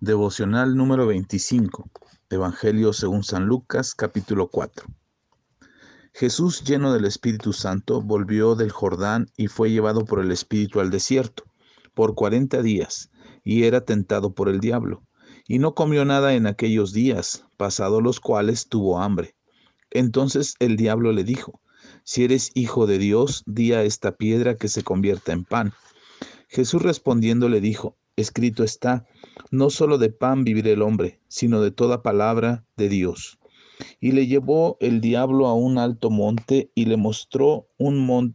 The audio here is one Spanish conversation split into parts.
Devocional número 25. Evangelio según San Lucas capítulo 4. Jesús, lleno del Espíritu Santo, volvió del Jordán y fue llevado por el Espíritu al desierto por cuarenta días, y era tentado por el diablo. Y no comió nada en aquellos días, pasados los cuales tuvo hambre. Entonces el diablo le dijo, Si eres hijo de Dios, di a esta piedra que se convierta en pan. Jesús respondiendo le dijo, Escrito está, no solo de pan vivirá el hombre, sino de toda palabra de Dios. Y le llevó el diablo a un alto monte y le mostró un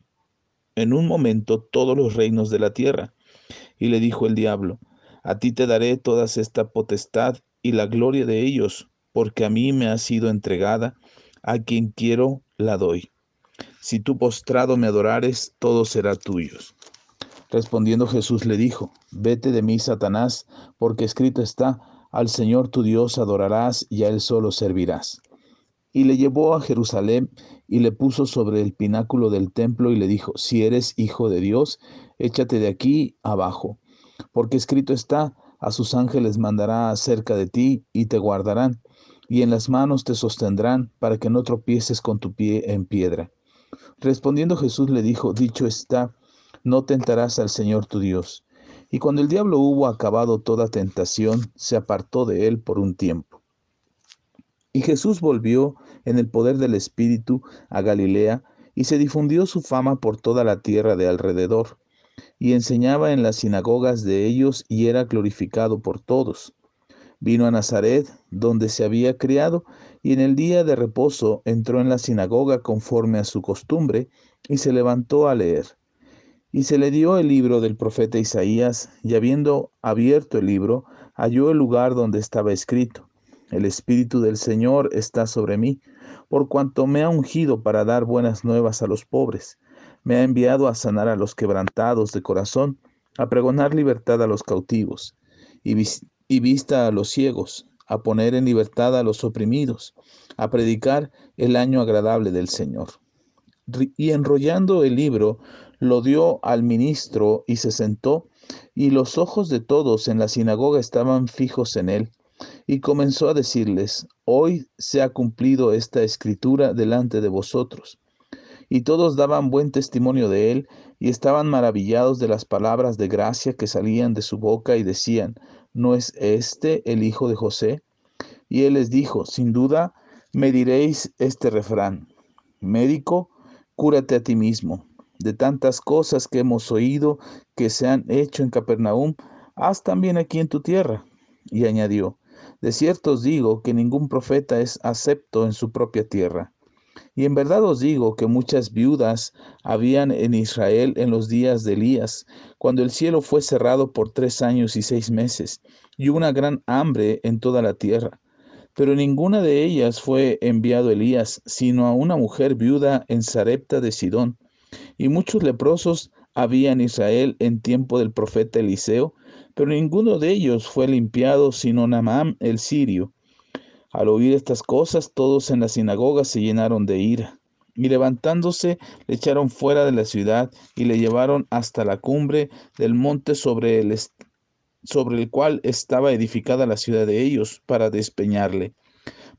en un momento todos los reinos de la tierra. Y le dijo el diablo, a ti te daré toda esta potestad y la gloria de ellos, porque a mí me ha sido entregada, a quien quiero la doy. Si tú postrado me adorares, todo será tuyo. Respondiendo Jesús le dijo, Vete de mí, Satanás, porque escrito está, Al Señor tu Dios adorarás y a Él solo servirás. Y le llevó a Jerusalén y le puso sobre el pináculo del templo y le dijo, Si eres hijo de Dios, échate de aquí abajo, porque escrito está, a sus ángeles mandará acerca de ti y te guardarán, y en las manos te sostendrán para que no tropieces con tu pie en piedra. Respondiendo Jesús le dijo, Dicho está, no tentarás al Señor tu Dios. Y cuando el diablo hubo acabado toda tentación, se apartó de él por un tiempo. Y Jesús volvió en el poder del Espíritu a Galilea, y se difundió su fama por toda la tierra de alrededor, y enseñaba en las sinagogas de ellos y era glorificado por todos. Vino a Nazaret, donde se había criado, y en el día de reposo entró en la sinagoga conforme a su costumbre, y se levantó a leer. Y se le dio el libro del profeta Isaías, y habiendo abierto el libro, halló el lugar donde estaba escrito, El Espíritu del Señor está sobre mí, por cuanto me ha ungido para dar buenas nuevas a los pobres, me ha enviado a sanar a los quebrantados de corazón, a pregonar libertad a los cautivos, y, vista a los ciegos, a poner en libertad a los oprimidos, a predicar el año agradable del Señor. Y enrollando el libro, lo dio al ministro y se sentó, y los ojos de todos en la sinagoga estaban fijos en él. Y comenzó a decirles, hoy se ha cumplido esta escritura delante de vosotros. Y todos daban buen testimonio de él y estaban maravillados de las palabras de gracia que salían de su boca y decían, ¿no es este el hijo de José? Y él les dijo, sin duda me diréis este refrán, médico, cúrate a ti mismo de tantas cosas que hemos oído que se han hecho en Capernaum, haz también aquí en tu tierra. Y añadió, de cierto os digo que ningún profeta es acepto en su propia tierra. Y en verdad os digo que muchas viudas habían en Israel en los días de Elías, cuando el cielo fue cerrado por tres años y seis meses, y una gran hambre en toda la tierra. Pero ninguna de ellas fue enviado Elías, sino a una mujer viuda en Sarepta de Sidón y muchos leprosos había en Israel en tiempo del profeta Eliseo, pero ninguno de ellos fue limpiado sino Naamán el sirio. Al oír estas cosas, todos en la sinagoga se llenaron de ira. Y levantándose, le echaron fuera de la ciudad y le llevaron hasta la cumbre del monte sobre el, sobre el cual estaba edificada la ciudad de ellos, para despeñarle.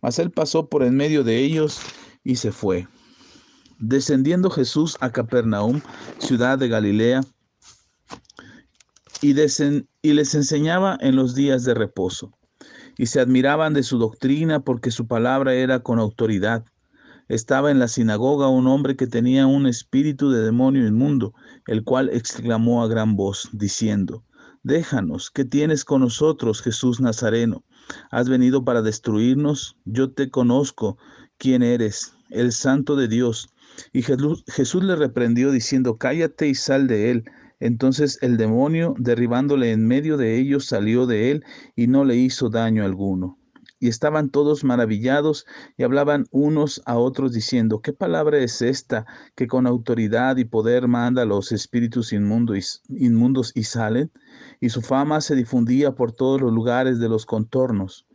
Mas él pasó por en medio de ellos y se fue. Descendiendo Jesús a Capernaum, ciudad de Galilea, y, les enseñaba en los días de reposo. Y se admiraban de su doctrina porque su palabra era con autoridad. Estaba en la sinagoga un hombre que tenía un espíritu de demonio inmundo, el cual exclamó a gran voz, diciendo, Déjanos, ¿qué tienes con nosotros, Jesús Nazareno? ¿Has venido para destruirnos? Yo te conozco quién eres, el santo de Dios. Y Jesús le reprendió diciendo, cállate y sal de él. Entonces el demonio, derribándole en medio de ellos, salió de él y no le hizo daño alguno. Y estaban todos maravillados y hablaban unos a otros diciendo, ¿qué palabra es esta que con autoridad y poder manda a los espíritus inmundos y salen? Y su fama se difundía por todos los lugares de los contornos.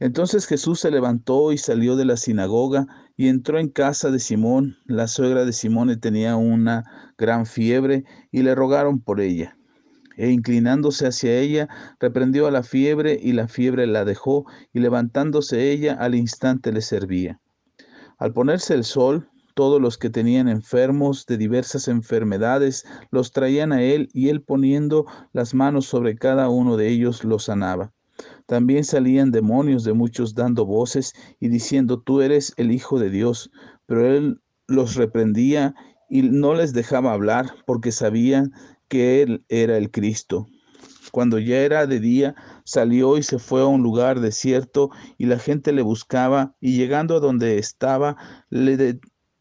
Entonces Jesús se levantó y salió de la sinagoga y entró en casa de Simón. La suegra de Simón tenía una gran fiebre y le rogaron por ella. e inclinándose hacia ella, reprendió a la fiebre y la fiebre la dejó, y levantándose ella al instante le servía. Al ponerse el sol, todos los que tenían enfermos de diversas enfermedades los traían a él y él poniendo las manos sobre cada uno de ellos los sanaba. También salían demonios de muchos dando voces y diciendo, tú eres el Hijo de Dios. Pero él los reprendía y no les dejaba hablar porque sabían que él era el Cristo. Cuando ya era de día, salió y se fue a un lugar desierto y la gente le buscaba y llegando a donde estaba, le,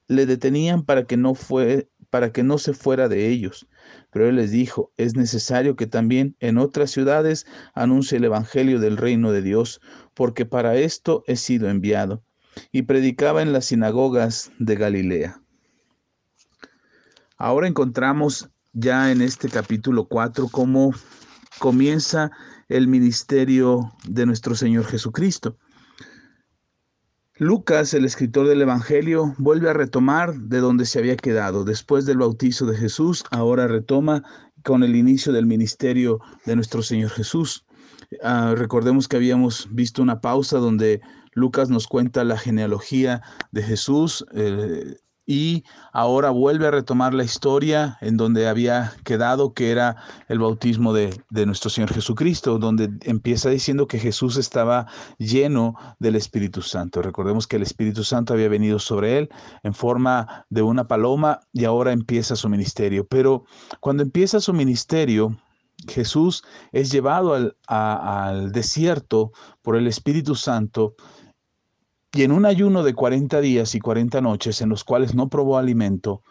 detenían para que no fue para que no se fuera de ellos. Pero él les dijo, es necesario que también en otras ciudades anuncie el Evangelio del reino de Dios, porque para esto he sido enviado. Y predicaba en las sinagogas de Galilea. Ahora encontramos ya en este capítulo 4 cómo comienza el ministerio de nuestro Señor Jesucristo. Lucas, el escritor del Evangelio, vuelve a retomar de donde se había quedado. Después del bautizo de Jesús, ahora retoma con el inicio del ministerio de nuestro Señor Jesús. Ah, recordemos que habíamos visto una pausa donde Lucas nos cuenta la genealogía de Jesús, eh, y ahora vuelve a retomar la historia en donde había quedado, que era el bautismo de, nuestro Señor Jesucristo, donde empieza diciendo que Jesús estaba lleno del Espíritu Santo. Recordemos que el Espíritu Santo había venido sobre él en forma de una paloma y ahora empieza su ministerio. Pero cuando empieza su ministerio, Jesús es llevado al, al desierto por el Espíritu Santo y en un ayuno de 40 días y 40 noches en los cuales no probó alimento,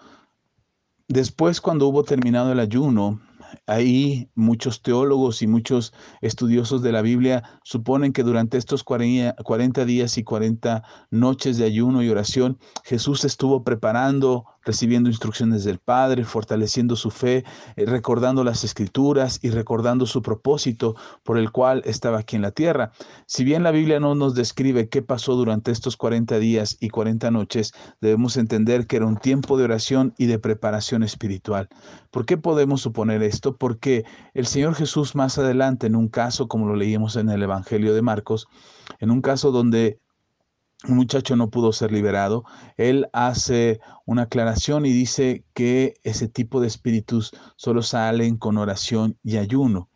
después cuando hubo terminado el ayuno, Ahí muchos teólogos y muchos estudiosos de la Biblia suponen que durante estos 40 días y 40 noches de ayuno y oración, Jesús estuvo preparando, recibiendo instrucciones del Padre, fortaleciendo su fe, eh, recordando las escrituras y recordando su propósito por el cual estaba aquí en la tierra. Si bien la Biblia no nos describe qué pasó durante estos 40 días y 40 noches, debemos entender que era un tiempo de oración y de preparación espiritual. ¿Por qué podemos suponer esto? Porque el Señor Jesús más adelante, en un caso como lo leímos en el Evangelio de Marcos, en un caso donde un muchacho no pudo ser liberado, él hace una aclaración y dice que ese tipo de espíritus solo salen con oración y ayuno.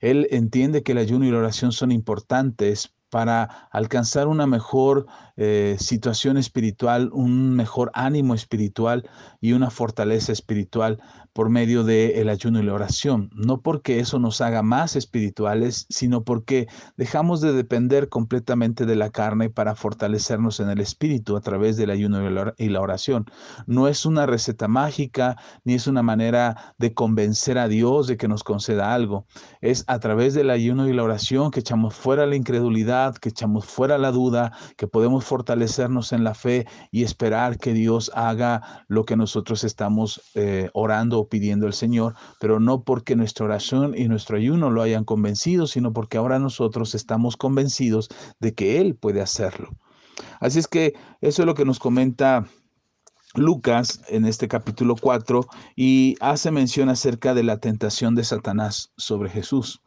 Él entiende que el ayuno y la oración son importantes para alcanzar una mejor eh, situación espiritual, un mejor ánimo espiritual y una fortaleza espiritual por medio del ayuno y la oración. No porque eso nos haga más espirituales, sino porque dejamos de depender completamente de la carne para fortalecernos en el espíritu a través del ayuno y la oración. No es una receta mágica, ni es una manera de convencer a Dios de que nos conceda algo. Es a través del ayuno y la oración que echamos fuera la incredulidad, que echamos fuera la duda, que podemos fortalecernos en la fe y esperar que Dios haga lo que nosotros estamos eh, orando o pidiendo al Señor, pero no porque nuestra oración y nuestro ayuno lo hayan convencido, sino porque ahora nosotros estamos convencidos de que Él puede hacerlo. Así es que eso es lo que nos comenta Lucas en este capítulo 4 y hace mención acerca de la tentación de Satanás sobre Jesús.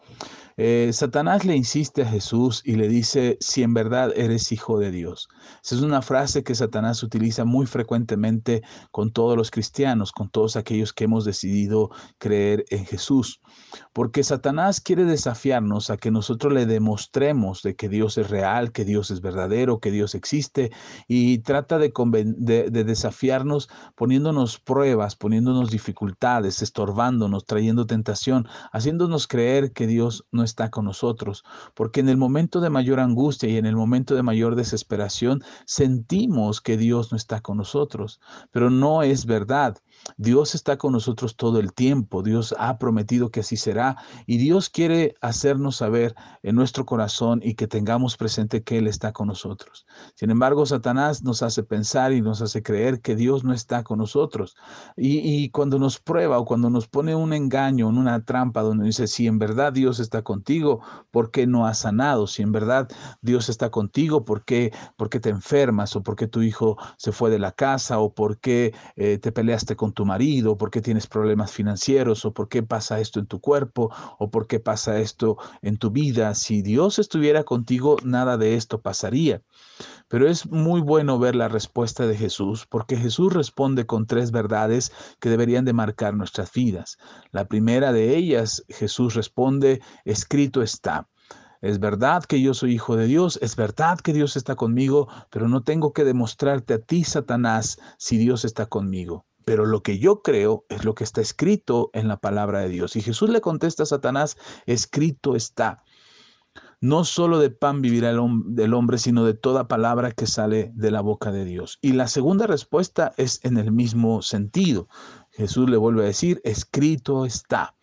Eh, Satanás le insiste a Jesús y le dice, si en verdad eres hijo de Dios. Esa es una frase que Satanás utiliza muy frecuentemente con todos los cristianos, con todos aquellos que hemos decidido creer en Jesús. Porque Satanás quiere desafiarnos a que nosotros le demostremos de que Dios es real, que Dios es verdadero, que Dios existe y trata de, de desafiarnos poniéndonos pruebas, poniéndonos dificultades, estorbándonos, trayendo tentación, haciéndonos creer que Dios no está con nosotros, porque en el momento de mayor angustia y en el momento de mayor desesperación sentimos que Dios no está con nosotros, pero no es verdad. Dios está con nosotros todo el tiempo, Dios ha prometido que así será y Dios quiere hacernos saber en nuestro corazón y que tengamos presente que Él está con nosotros. Sin embargo, Satanás nos hace pensar y nos hace creer que Dios no está con nosotros. Y, cuando nos prueba o cuando nos pone un engaño, en una trampa donde dice, si en verdad Dios está contigo, ¿por qué no has sanado? Si en verdad Dios está contigo, ¿por qué, por qué te enfermas? ¿O por qué tu hijo se fue de la casa? ¿O por qué eh, te peleaste con tu marido, por qué tienes problemas financieros, o por qué pasa esto en tu cuerpo, o por qué pasa esto en tu vida. Si Dios estuviera contigo, nada de esto pasaría. Pero es muy bueno ver la respuesta de Jesús, porque Jesús responde con tres verdades que deberían de marcar nuestras vidas. La primera de ellas, Jesús responde, escrito está. Es verdad que yo soy hijo de Dios, es verdad que Dios está conmigo, pero no tengo que demostrarte a ti, Satanás, si Dios está conmigo. Pero lo que yo creo es lo que está escrito en la palabra de Dios. Y Jesús le contesta a Satanás, escrito está. No solo de pan vivirá el, hombre, sino de toda palabra que sale de la boca de Dios. Y la segunda respuesta es en el mismo sentido. Jesús le vuelve a decir, escrito está.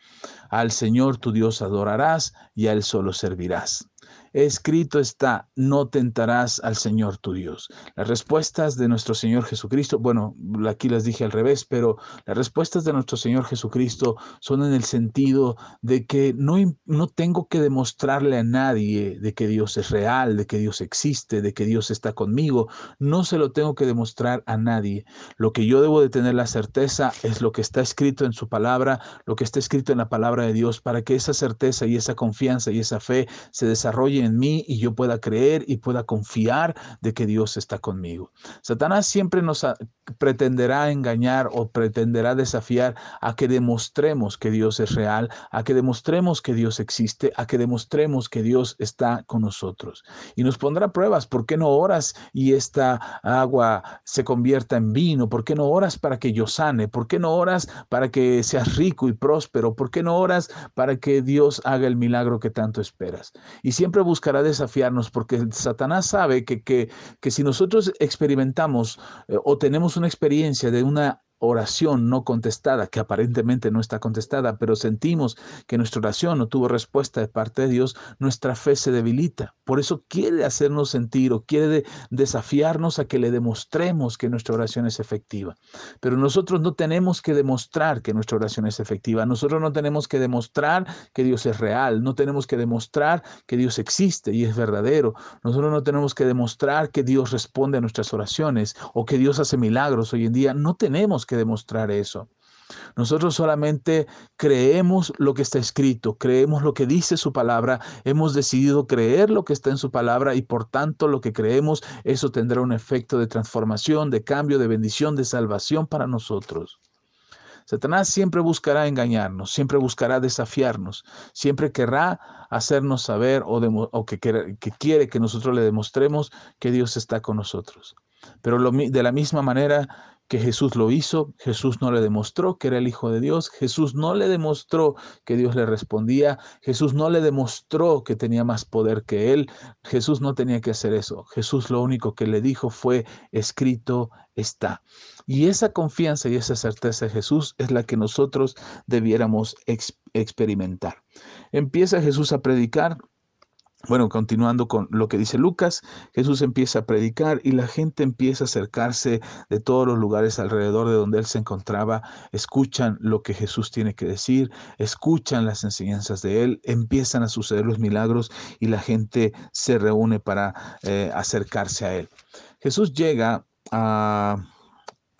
Al Señor tu Dios adorarás y a Él solo servirás. Escrito está, no tentarás al Señor tu Dios. Las respuestas de nuestro Señor Jesucristo, bueno, aquí las dije al revés, pero las respuestas de nuestro Señor Jesucristo son en el sentido de que no, no tengo que demostrarle a nadie de que Dios es real, de que Dios existe, de que Dios está conmigo. No se lo tengo que demostrar a nadie. Lo que yo debo de tener la certeza es lo que está escrito en su palabra, lo que está escrito en la palabra de Dios, para que esa certeza y esa confianza y esa fe se en mí y yo pueda creer y pueda confiar de que Dios está conmigo. Satanás siempre nos pretenderá engañar o pretenderá desafiar a que demostremos que Dios es real, a que demostremos que Dios existe, a que demostremos que Dios está con nosotros. Y nos pondrá pruebas, ¿por qué no oras y esta agua se convierta en vino? ¿Por qué no oras para que yo sane? ¿Por qué no oras para que seas rico y próspero? ¿Por qué no oras para que Dios haga el milagro que tanto esperas? Y siempre buscará desafiarnos porque Satanás sabe que, que, que si nosotros experimentamos eh, o tenemos una experiencia de una oración no contestada, que aparentemente no está contestada, pero sentimos que nuestra oración no tuvo respuesta de parte de Dios, nuestra fe se debilita. Por eso quiere hacernos sentir o quiere desafiarnos a que le demostremos que nuestra oración es efectiva. Pero nosotros no tenemos que demostrar que nuestra oración es efectiva. Nosotros no tenemos que demostrar que Dios es real. No tenemos que demostrar que Dios existe y es verdadero. Nosotros no tenemos que demostrar que Dios responde a nuestras oraciones o que Dios hace milagros hoy en día. No tenemos que demostrar eso. Nosotros solamente creemos lo que está escrito, creemos lo que dice su palabra, hemos decidido creer lo que está en su palabra y por tanto lo que creemos, eso tendrá un efecto de transformación, de cambio, de bendición, de salvación para nosotros. Satanás siempre buscará engañarnos, siempre buscará desafiarnos, siempre querrá hacernos saber o, que, que quiere que nosotros le demostremos que Dios está con nosotros. Pero de la misma manera que Jesús lo hizo, Jesús no le demostró que era el Hijo de Dios, Jesús no le demostró que Dios le respondía, Jesús no le demostró que tenía más poder que él, Jesús no tenía que hacer eso, Jesús lo único que le dijo fue, escrito está. Y esa confianza y esa certeza de Jesús es la que nosotros debiéramos experimentar. Empieza Jesús a predicar bueno, continuando con lo que dice Lucas, Jesús empieza a predicar y la gente empieza a acercarse de todos los lugares alrededor de donde él se encontraba, escuchan lo que Jesús tiene que decir, escuchan las enseñanzas de él, empiezan a suceder los milagros y la gente se reúne para eh, acercarse a él. Jesús llega a,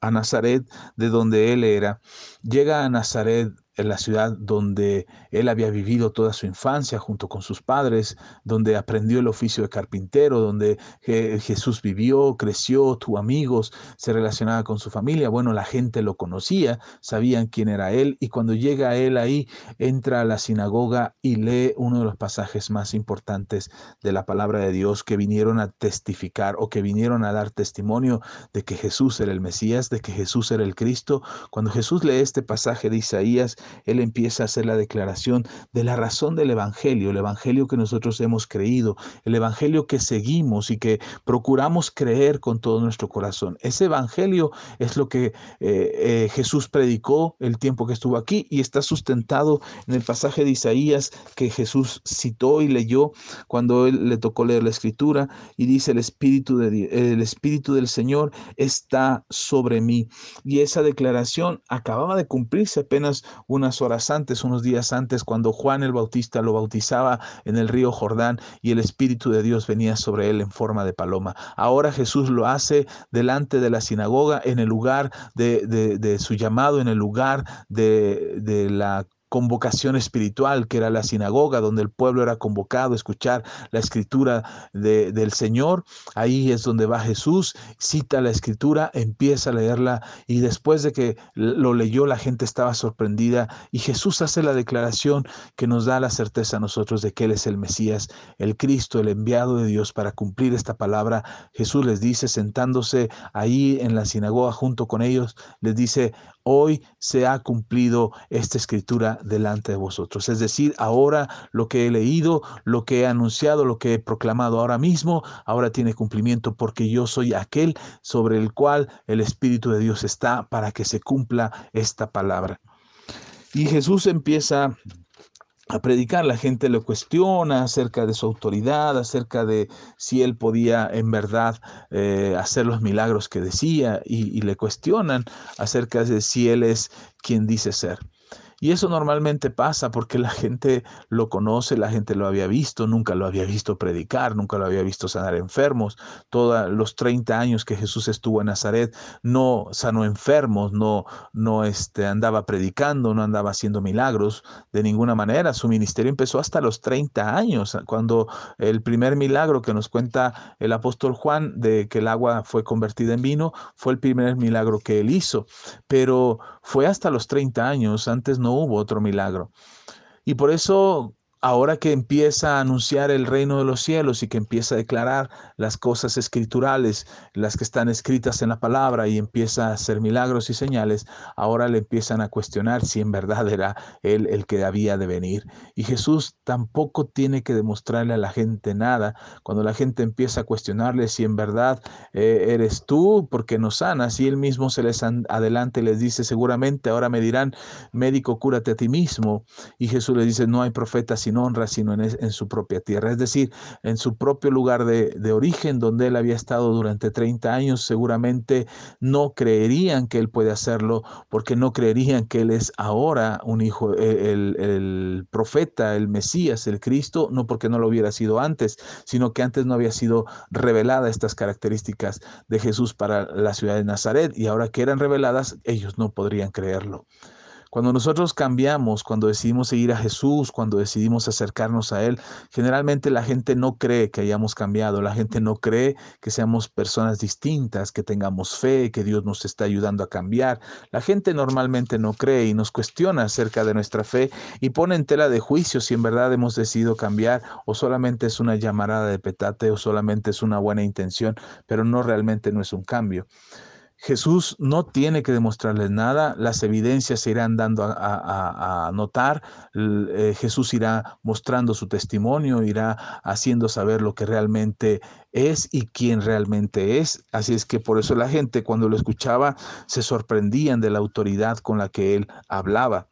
a Nazaret, de donde él era, llega a Nazaret en la ciudad donde él había vivido toda su infancia junto con sus padres, donde aprendió el oficio de carpintero, donde Jesús vivió, creció, tuvo amigos, se relacionaba con su familia. Bueno, la gente lo conocía, sabían quién era él y cuando llega él ahí, entra a la sinagoga y lee uno de los pasajes más importantes de la palabra de Dios que vinieron a testificar o que vinieron a dar testimonio de que Jesús era el Mesías, de que Jesús era el Cristo. Cuando Jesús lee este pasaje de Isaías, él empieza a hacer la declaración de la razón del Evangelio, el Evangelio que nosotros hemos creído, el Evangelio que seguimos y que procuramos creer con todo nuestro corazón. Ese Evangelio es lo que eh, eh, Jesús predicó el tiempo que estuvo aquí y está sustentado en el pasaje de Isaías que Jesús citó y leyó cuando él le tocó leer la escritura y dice el Espíritu, de, el Espíritu del Señor está sobre mí. Y esa declaración acababa de cumplirse apenas un unas horas antes, unos días antes, cuando Juan el Bautista lo bautizaba en el río Jordán y el Espíritu de Dios venía sobre él en forma de paloma. Ahora Jesús lo hace delante de la sinagoga, en el lugar de, de su llamado, en el lugar de, de la convocación espiritual, que era la sinagoga, donde el pueblo era convocado a escuchar la escritura del Señor. Ahí es donde va Jesús, cita la escritura, empieza a leerla y después de que lo leyó la gente estaba sorprendida y Jesús hace la declaración que nos da la certeza a nosotros de que Él es el Mesías, el Cristo, el enviado de Dios para cumplir esta palabra. Jesús les dice, sentándose ahí en la sinagoga junto con ellos, les dice, hoy se ha cumplido esta escritura delante de vosotros. Es decir, ahora lo que he leído, lo que he anunciado, lo que he proclamado ahora mismo, ahora tiene cumplimiento porque yo soy aquel sobre el cual el Espíritu de Dios está para que se cumpla esta palabra. Y Jesús empieza a predicar, la gente lo cuestiona acerca de su autoridad, acerca de si él podía en verdad eh, hacer los milagros que decía y, y le cuestionan acerca de si él es quien dice ser. Y eso normalmente pasa porque la gente lo conoce, la gente lo había visto, nunca lo había visto predicar, nunca lo había visto sanar enfermos. Todos los 30 años que Jesús estuvo en Nazaret no sanó enfermos, no, no este, andaba predicando, no andaba haciendo milagros de ninguna manera. Su ministerio empezó hasta los 30 años, cuando el primer milagro que nos cuenta el apóstol Juan de que el agua fue convertida en vino fue el primer milagro que él hizo. Pero fue hasta los 30 años, antes no hubo otro milagro. Y por eso ahora que empieza a anunciar el reino de los cielos y que empieza a declarar las cosas escriturales, las que están escritas en la palabra y empieza a hacer milagros y señales, ahora le empiezan a cuestionar si en verdad era él el que había de venir. Y Jesús tampoco tiene que demostrarle a la gente nada. Cuando la gente empieza a cuestionarle si en verdad eh, eres tú, porque no sanas, y él mismo se les adelante les dice, seguramente ahora me dirán, médico, cúrate a ti mismo. Y Jesús le dice, no hay profeta sin honra, sino en, su propia tierra, es decir, en su propio lugar de, origen, donde él había estado durante 30 años, seguramente no creerían que él puede hacerlo, porque no creerían que él es ahora un hijo, e, el, el profeta, el Mesías, el Cristo, no porque no lo hubiera sido antes, sino que antes no había sido revelada estas características de Jesús para la ciudad de Nazaret, y ahora que eran reveladas, ellos no podrían creerlo. Cuando nosotros cambiamos, cuando decidimos seguir a Jesús, cuando decidimos acercarnos a Él, generalmente la gente no cree que hayamos cambiado, la gente no cree que seamos personas distintas, que tengamos fe, que Dios nos está ayudando a cambiar. La gente normalmente no cree y nos cuestiona acerca de nuestra fe y pone en tela de juicio si en verdad hemos decidido cambiar o solamente es una llamarada de petate o solamente es una buena intención, pero no realmente no es un cambio. Jesús no tiene que demostrarles nada, las evidencias se irán dando a, notar, eh, Jesús irá mostrando su testimonio, irá haciendo saber lo que realmente es y quién realmente es. Así es que por eso la gente cuando lo escuchaba se sorprendían de la autoridad con la que él hablaba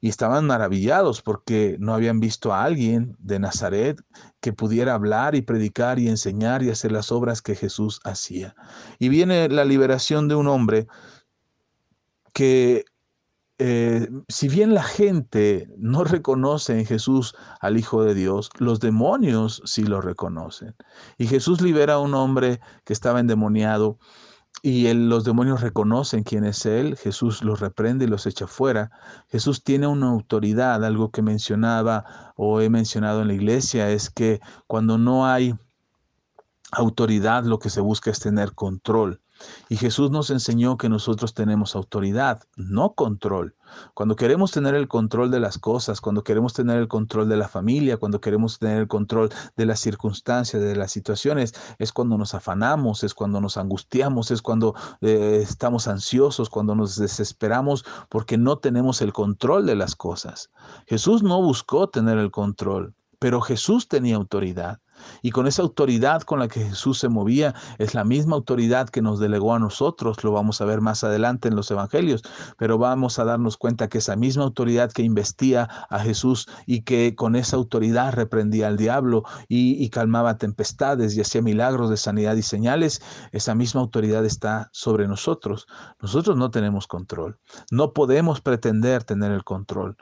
y estaban maravillados porque no habían visto a alguien de Nazaret que pudiera hablar y predicar y enseñar y hacer las obras que Jesús hacía. Y viene la liberación de un hombre que eh, si bien la gente no reconoce en Jesús al Hijo de Dios, los demonios sí lo reconocen. Y Jesús libera a un hombre que estaba endemoniado y los demonios reconocen quién es Él, Jesús los reprende y los echa fuera. Jesús tiene una autoridad, algo que mencionaba o he mencionado en la iglesia, es que cuando no hay autoridad lo que se busca es tener control. Y Jesús nos enseñó que nosotros tenemos autoridad, no control. Cuando queremos tener el control de las cosas, cuando queremos tener el control de la familia, cuando queremos tener el control de las circunstancias, de las situaciones, es cuando nos afanamos, es cuando nos angustiamos, es cuando eh, estamos ansiosos, cuando nos desesperamos porque no tenemos el control de las cosas. Jesús no buscó tener el control, pero Jesús tenía autoridad. Y con esa autoridad con la que Jesús se movía, es la misma autoridad que nos delegó a nosotros, lo vamos a ver más adelante en los evangelios, pero vamos a darnos cuenta que esa misma autoridad que investía a Jesús y que con esa autoridad reprendía al diablo y, y calmaba tempestades y hacía milagros de sanidad y señales, esa misma autoridad está sobre nosotros. Nosotros no tenemos control, no podemos pretender tener el control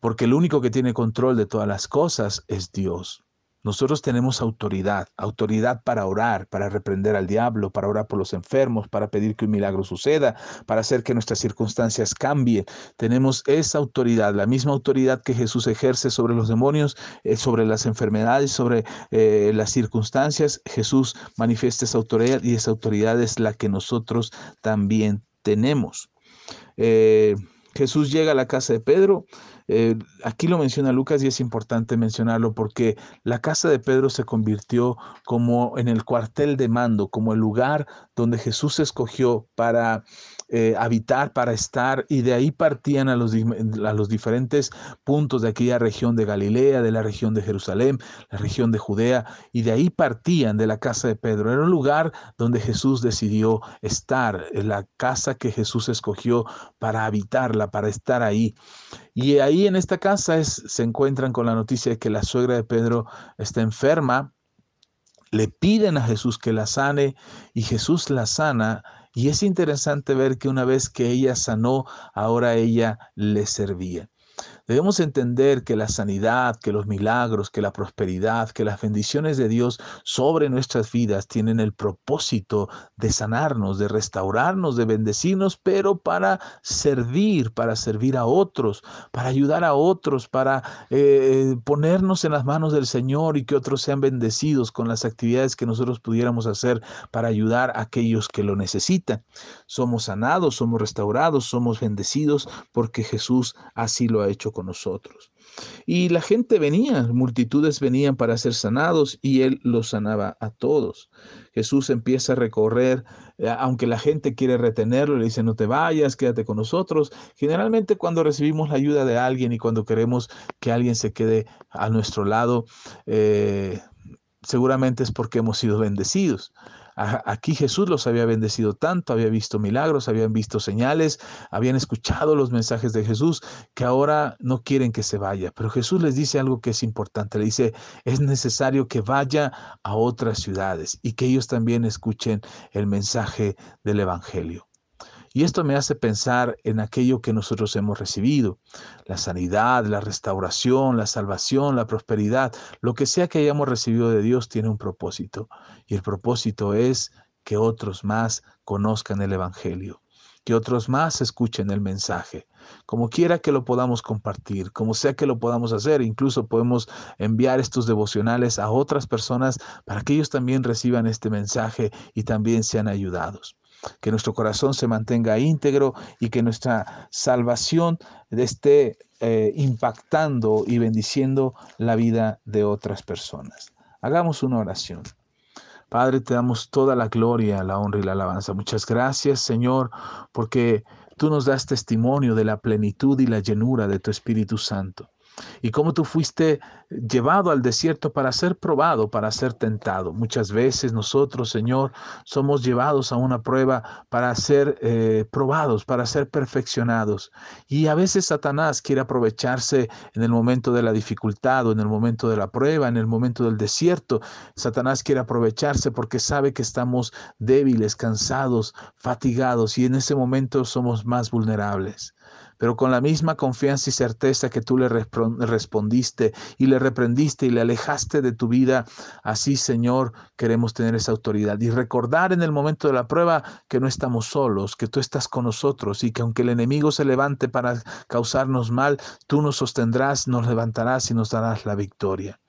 porque el único que tiene control de todas las cosas es Dios. Nosotros tenemos autoridad, autoridad para orar, para reprender al diablo, para orar por los enfermos, para pedir que un milagro suceda, para hacer que nuestras circunstancias cambien. Tenemos esa autoridad, la misma autoridad que Jesús ejerce sobre los demonios, eh, sobre las enfermedades, sobre eh, las circunstancias. Jesús manifiesta esa autoridad y esa autoridad es la que nosotros también tenemos. Eh, Jesús llega a la casa de Pedro eh, aquí lo menciona Lucas y es importante mencionarlo porque la casa de Pedro se convirtió como en el cuartel de mando, como el lugar donde Jesús escogió para eh, habitar, para estar, y de ahí partían a los, diferentes puntos de aquella región de Galilea, de la región de Jerusalén, la región de Judea, y de ahí partían de la casa de Pedro. Era un lugar donde Jesús decidió estar, en la casa que Jesús escogió para habitarla, para estar ahí. Y ahí en esta casa se encuentran con la noticia de que la suegra de Pedro está enferma, le piden a Jesús que la sane y Jesús la sana. Y es interesante ver que una vez que ella sanó, ahora ella le servía. Debemos entender que la sanidad, que los milagros, que la prosperidad, que las bendiciones de Dios sobre nuestras vidas tienen el propósito de sanarnos, de restaurarnos, de bendecirnos, pero para servir, para servir a otros, para ayudar a otros, para eh, ponernos en las manos del Señor y que otros sean bendecidos con las actividades que nosotros pudiéramos hacer para ayudar a aquellos que lo necesitan. Somos sanados, somos restaurados, somos bendecidos porque Jesús así lo ha hecho nosotros. Y la gente venía, multitudes venían para ser sanados y él los sanaba a todos. Jesús empieza a recorrer, eh, aunque la gente quiere retenerlo, le dice, no te vayas, quédate con nosotros. Generalmente cuando recibimos la ayuda de alguien y cuando queremos que alguien se quede a nuestro lado, eh, seguramente es porque hemos sido bendecidos. Aquí Jesús los había bendecido tanto, había visto milagros, habían visto señales, habían escuchado los mensajes de Jesús, que ahora no quieren que se vaya. Pero Jesús les dice algo que es importante. Le dice, es necesario que vaya a otras ciudades y que ellos también escuchen el mensaje del Evangelio. Y esto me hace pensar en aquello que nosotros hemos recibido, la sanidad, la restauración, la salvación, la prosperidad, lo que sea que hayamos recibido de Dios tiene un propósito. Y el propósito es que otros más conozcan el Evangelio, que otros más escuchen el mensaje. Como quiera que lo podamos compartir, como sea que lo podamos hacer, incluso podemos enviar estos devocionales a otras personas para que ellos también reciban este mensaje y también sean ayudados que nuestro corazón se mantenga íntegro y que nuestra salvación esté eh, impactando y bendiciendo la vida de otras personas. Hagamos una oración. Padre, te damos toda la gloria, la honra y la alabanza. Muchas gracias, Señor, porque tú nos das testimonio de la plenitud y la llenura de tu Espíritu Santo y cómo tú fuiste llevado al desierto para ser probado, para ser tentado. Muchas veces nosotros, Señor, somos llevados a una prueba para ser eh, probados, para ser perfeccionados. Y a veces Satanás quiere aprovecharse en el momento de la dificultad o en el momento de la prueba, en el momento del desierto. Satanás quiere aprovecharse porque sabe que estamos débiles, cansados, fatigados y en ese momento somos más vulnerables pero con la misma confianza y certeza que tú le respondiste y le reprendiste y le alejaste de tu vida, así Señor queremos tener esa autoridad y recordar en el momento de la prueba que no estamos solos, que tú estás con nosotros y que aunque el enemigo se levante para causarnos mal, tú nos sostendrás, nos levantarás y nos darás la victoria.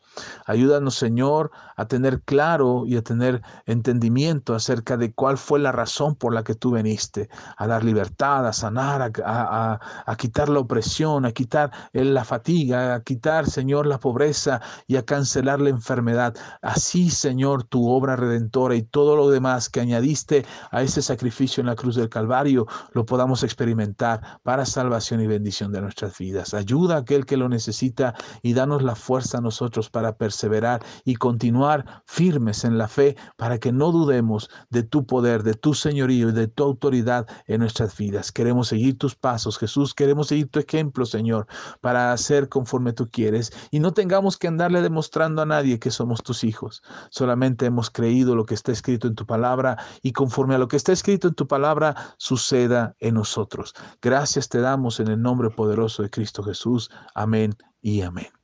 Ayúdanos, Señor, a tener claro y a tener entendimiento acerca de cuál fue la razón por la que tú viniste, a dar libertad, a sanar, a, quitar la opresión, a quitar la fatiga, a quitar, Señor, la pobreza y a cancelar la enfermedad. Así, Señor, tu obra redentora y todo lo demás que añadiste a ese sacrificio en la cruz del Calvario, lo podamos experimentar para salvación y bendición de nuestras vidas. Ayuda a aquel que lo necesita y danos la fuerza a nosotros para perseverar y continuar firmes en la fe para que no dudemos de tu poder, de tu señorío y de tu autoridad en nuestras vidas. Queremos seguir tus pasos, Jesús, queremos seguir tu ejemplo, Señor, para hacer conforme tú quieres y no tengamos que andarle demostrando a nadie que somos tus hijos. Solamente hemos creído lo que está escrito en tu palabra y conforme a lo que está escrito en tu palabra suceda en nosotros. Gracias te damos en el nombre poderoso de Cristo Jesús. Amén y amén.